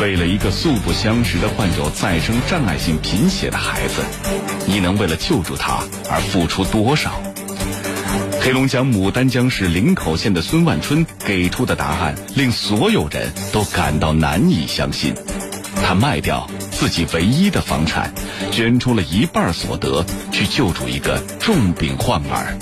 为了一个素不相识的患有再生障碍性贫血的孩子，你能为了救助他而付出多少？黑龙江牡丹江市林口县的孙万春给出的答案令所有人都感到难以相信。他卖掉自己唯一的房产，捐出了一半所得去救助一个重病患儿。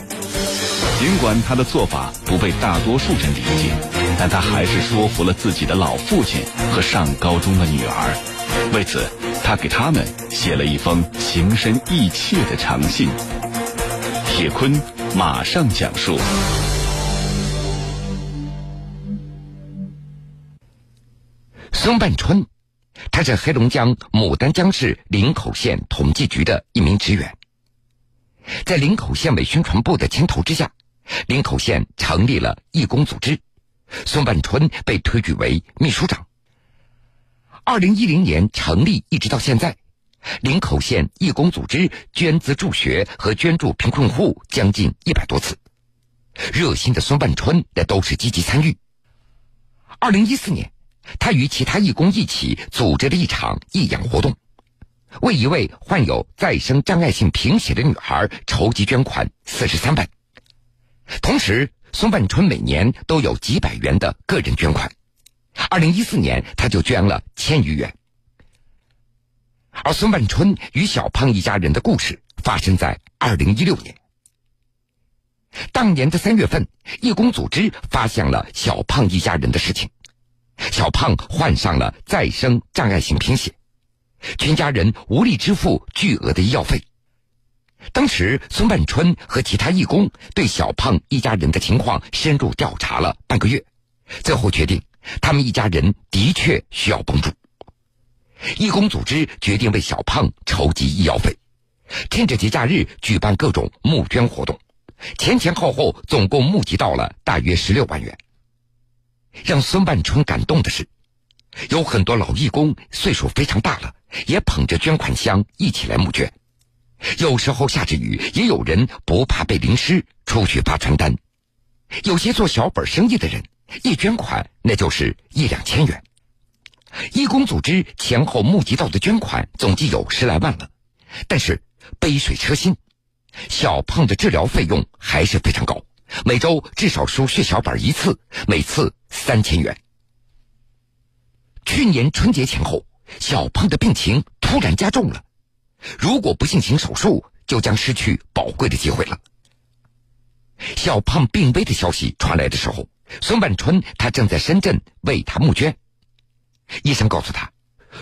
尽管他的做法不被大多数人理解，但他还是说服了自己的老父亲和上高中的女儿。为此，他给他们写了一封情深意切的长信。铁坤马上讲述。孙半春，他是黑龙江牡丹江市林口县统计局的一名职员，在林口县委宣传部的牵头之下。林口县成立了义工组织，孙万春被推举为秘书长。二零一零年成立一直到现在，林口县义工组织捐资助学和捐助贫困户将近一百多次，热心的孙万春也都是积极参与。二零一四年，他与其他义工一起组织了一场义养活动，为一位患有再生障碍性贫血的女孩筹集捐款四十三万。同时，孙万春每年都有几百元的个人捐款。二零一四年，他就捐了千余元。而孙万春与小胖一家人的故事发生在二零一六年。当年的三月份，义工组织发现了小胖一家人的事情。小胖患上了再生障碍性贫血，全家人无力支付巨额的医药费。当时，孙万春和其他义工对小胖一家人的情况深入调查了半个月，最后决定他们一家人的确需要帮助。义工组织决定为小胖筹集医药费，趁着节假日举办各种募捐活动，前前后后总共募集到了大约十六万元。让孙万春感动的是，有很多老义工岁数非常大了，也捧着捐款箱一起来募捐。有时候下着雨，也有人不怕被淋湿出去发传单。有些做小本生意的人，一捐款那就是一两千元。义工组织前后募集到的捐款总计有十来万了，但是杯水车薪，小胖的治疗费用还是非常高，每周至少输血小板一次，每次三千元。去年春节前后，小胖的病情突然加重了。如果不进行手术，就将失去宝贵的机会了。小胖病危的消息传来的时候，孙万春他正在深圳为他募捐。医生告诉他，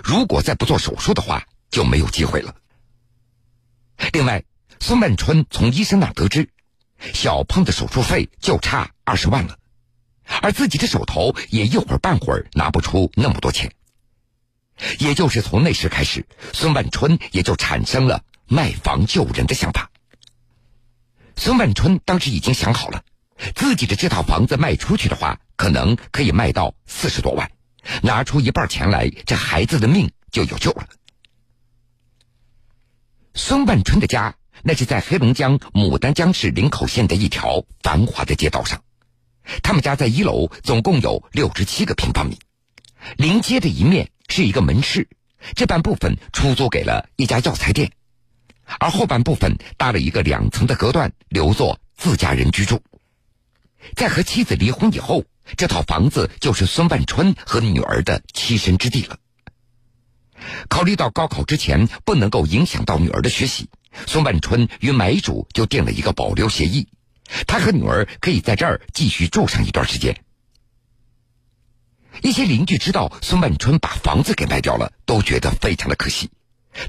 如果再不做手术的话，就没有机会了。另外，孙万春从医生那得知，小胖的手术费就差二十万了，而自己的手头也一会儿半会儿拿不出那么多钱。也就是从那时开始，孙万春也就产生了卖房救人的想法。孙万春当时已经想好了，自己的这套房子卖出去的话，可能可以卖到四十多万，拿出一半钱来，这孩子的命就有救了。孙万春的家那是在黑龙江牡丹江市林口县的一条繁华的街道上，他们家在一楼，总共有六十七个平方米，临街的一面。是一个门市，这半部分出租给了一家药材店，而后半部分搭了一个两层的隔断，留作自家人居住。在和妻子离婚以后，这套房子就是孙万春和女儿的栖身之地了。考虑到高考之前不能够影响到女儿的学习，孙万春与买主就订了一个保留协议，他和女儿可以在这儿继续住上一段时间。一些邻居知道孙万春把房子给卖掉了，都觉得非常的可惜。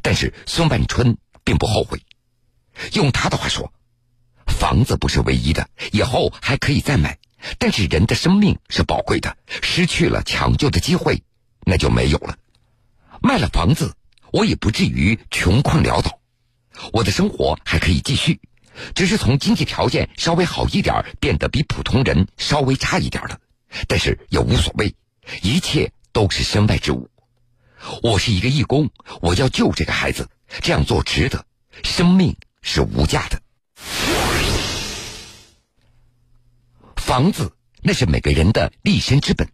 但是孙万春并不后悔。用他的话说：“房子不是唯一的，以后还可以再买。但是人的生命是宝贵的，失去了抢救的机会，那就没有了。卖了房子，我也不至于穷困潦倒，我的生活还可以继续，只是从经济条件稍微好一点，变得比普通人稍微差一点了。但是也无所谓。”一切都是身外之物。我是一个义工，我要救这个孩子，这样做值得。生命是无价的。房子那是每个人的立身之本。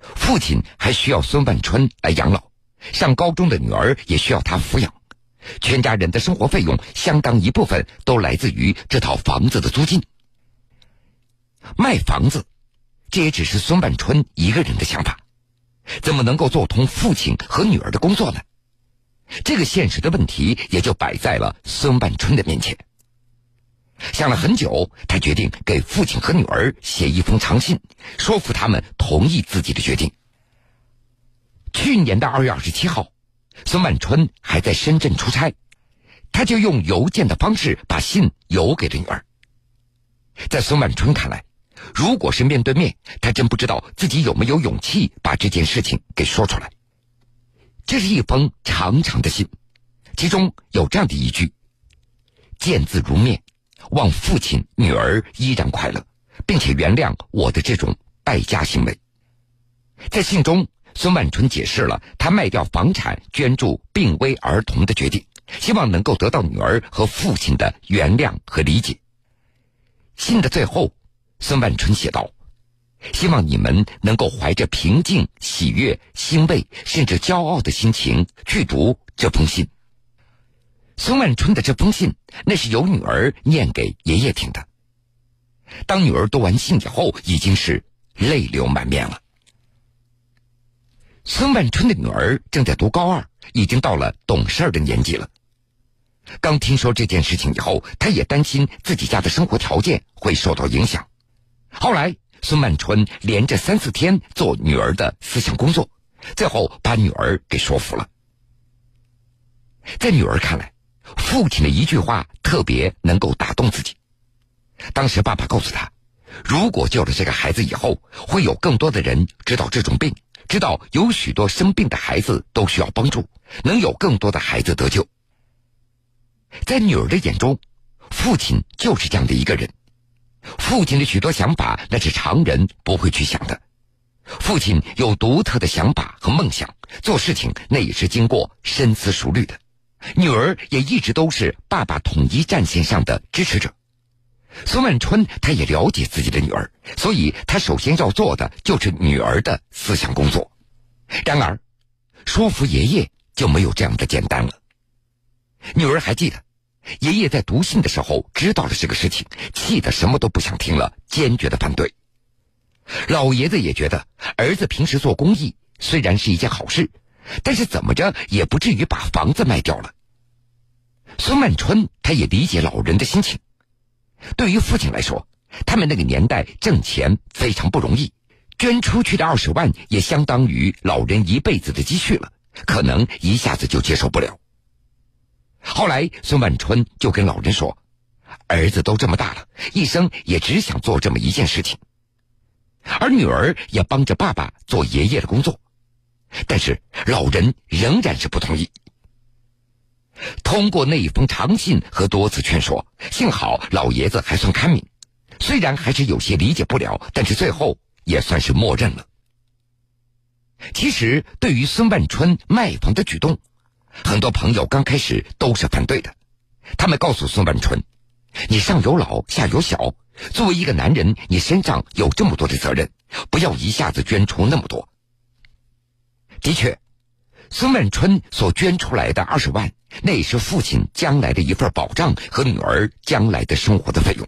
父亲还需要孙万春来养老，上高中的女儿也需要他抚养，全家人的生活费用相当一部分都来自于这套房子的租金。卖房子，这也只是孙万春一个人的想法，怎么能够做通父亲和女儿的工作呢？这个现实的问题也就摆在了孙万春的面前。想了很久，他决定给父亲和女儿写一封长信，说服他们同意自己的决定。去年的二月二十七号，孙万春还在深圳出差，他就用邮件的方式把信邮给了女儿。在孙万春看来，如果是面对面，他真不知道自己有没有勇气把这件事情给说出来。这是一封长长的信，其中有这样的一句：“见字如面。”望父亲、女儿依然快乐，并且原谅我的这种败家行为。在信中，孙万春解释了他卖掉房产捐助病危儿童的决定，希望能够得到女儿和父亲的原谅和理解。信的最后，孙万春写道：“希望你们能够怀着平静、喜悦、欣慰，甚至骄傲的心情去读这封信。”孙万春的这封信，那是由女儿念给爷爷听的。当女儿读完信以后，已经是泪流满面了。孙万春的女儿正在读高二，已经到了懂事的年纪了。刚听说这件事情以后，她也担心自己家的生活条件会受到影响。后来，孙万春连着三四天做女儿的思想工作，最后把女儿给说服了。在女儿看来，父亲的一句话特别能够打动自己。当时爸爸告诉他，如果救了这个孩子以后，会有更多的人知道这种病，知道有许多生病的孩子都需要帮助，能有更多的孩子得救。在女儿的眼中，父亲就是这样的一个人。父亲的许多想法那是常人不会去想的。父亲有独特的想法和梦想，做事情那也是经过深思熟虑的。女儿也一直都是爸爸统一战线上的支持者。孙万春他也了解自己的女儿，所以他首先要做的就是女儿的思想工作。然而，说服爷爷就没有这样的简单了。女儿还记得，爷爷在读信的时候知道了这个事情，气得什么都不想听了，坚决的反对。老爷子也觉得儿子平时做公益虽然是一件好事。但是怎么着也不至于把房子卖掉了。孙万春他也理解老人的心情，对于父亲来说，他们那个年代挣钱非常不容易，捐出去的二十万也相当于老人一辈子的积蓄了，可能一下子就接受不了。后来孙万春就跟老人说：“儿子都这么大了，一生也只想做这么一件事情。”而女儿也帮着爸爸做爷爷的工作。但是老人仍然是不同意。通过那一封长信和多次劝说，幸好老爷子还算开明，虽然还是有些理解不了，但是最后也算是默认了。其实，对于孙万春卖房的举动，很多朋友刚开始都是反对的。他们告诉孙万春：“你上有老，下有小，作为一个男人，你身上有这么多的责任，不要一下子捐出那么多。”的确，孙万春所捐出来的二十万，那也是父亲将来的一份保障和女儿将来的生活的费用。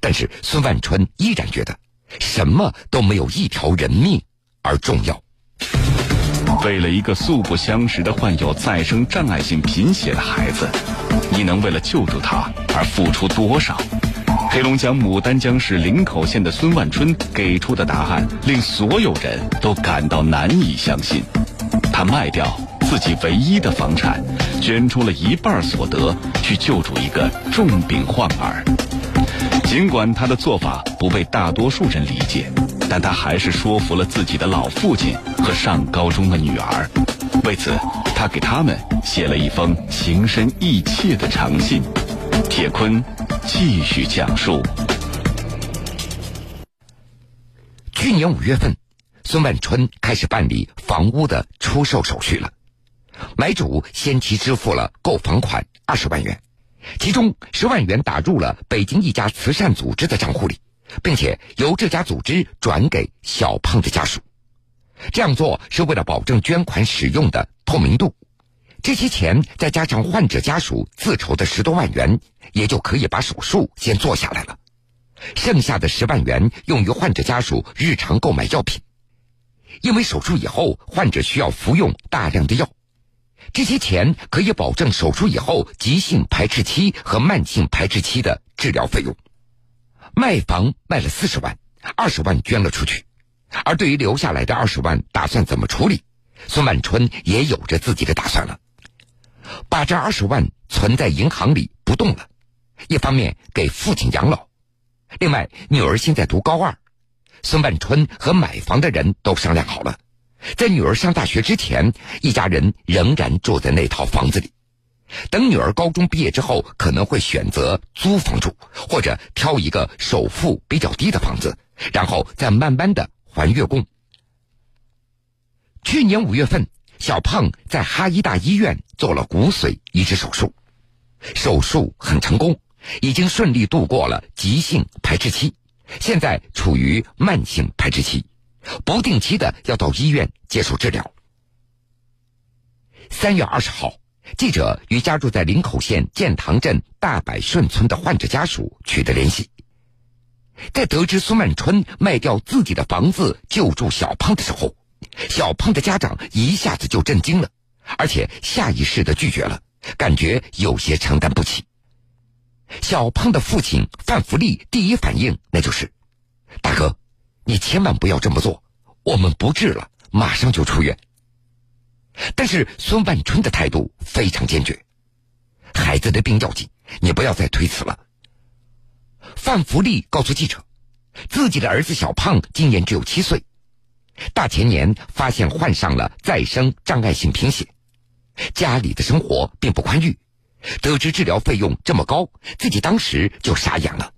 但是孙万春依然觉得，什么都没有一条人命而重要。为了一个素不相识的患有再生障碍性贫血的孩子，你能为了救助他而付出多少？黑龙江牡丹江市林口县的孙万春给出的答案令所有人都感到难以相信。他卖掉自己唯一的房产，捐出了一半所得去救助一个重病患儿。尽管他的做法不被大多数人理解，但他还是说服了自己的老父亲和上高中的女儿。为此，他给他们写了一封情深意切的长信。铁坤。继续讲述。去年五月份，孙万春开始办理房屋的出售手续了。买主先期支付了购房款二十万元，其中十万元打入了北京一家慈善组织的账户里，并且由这家组织转给小胖的家属。这样做是为了保证捐款使用的透明度。这些钱再加上患者家属自筹的十多万元，也就可以把手术先做下来了。剩下的十万元用于患者家属日常购买药品，因为手术以后患者需要服用大量的药，这些钱可以保证手术以后急性排斥期和慢性排斥期的治疗费用。卖房卖了四十万，二十万捐了出去，而对于留下来的二十万，打算怎么处理？孙万春也有着自己的打算了。把这二十万存在银行里不动了，一方面给父亲养老，另外女儿现在读高二，孙万春和买房的人都商量好了，在女儿上大学之前，一家人仍然住在那套房子里。等女儿高中毕业之后，可能会选择租房住，或者挑一个首付比较低的房子，然后再慢慢的还月供。去年五月份。小胖在哈医大医院做了骨髓移植手术，手术很成功，已经顺利度过了急性排斥期，现在处于慢性排斥期，不定期的要到医院接受治疗。三月二十号，记者与家住在林口县建塘镇大柏顺村的患者家属取得联系，在得知孙万春卖掉自己的房子救助小胖的时候。小胖的家长一下子就震惊了，而且下意识的拒绝了，感觉有些承担不起。小胖的父亲范福利第一反应那就是：“大哥，你千万不要这么做，我们不治了，马上就出院。”但是孙万春的态度非常坚决：“孩子的病要紧，你不要再推辞了。”范福利告诉记者，自己的儿子小胖今年只有七岁。大前年发现患上了再生障碍性贫血，家里的生活并不宽裕，得知治疗费用这么高，自己当时就傻眼了。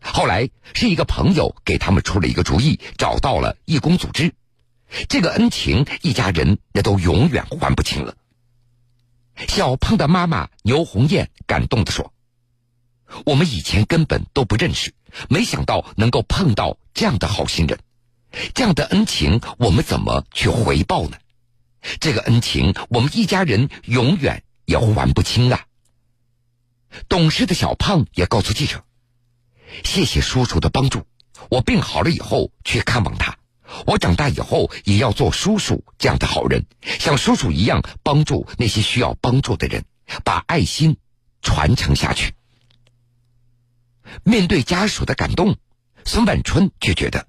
后来是一个朋友给他们出了一个主意，找到了义工组织，这个恩情一家人那都永远还不清了。小胖的妈妈牛红艳感动的说：“我们以前根本都不认识，没想到能够碰到这样的好心人。”这样的恩情，我们怎么去回报呢？这个恩情，我们一家人永远也还不清啊！懂事的小胖也告诉记者：“谢谢叔叔的帮助，我病好了以后去看望他。我长大以后也要做叔叔这样的好人，像叔叔一样帮助那些需要帮助的人，把爱心传承下去。”面对家属的感动，孙万春却觉得。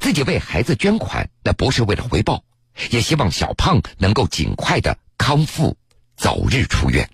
自己为孩子捐款，那不是为了回报，也希望小胖能够尽快的康复，早日出院。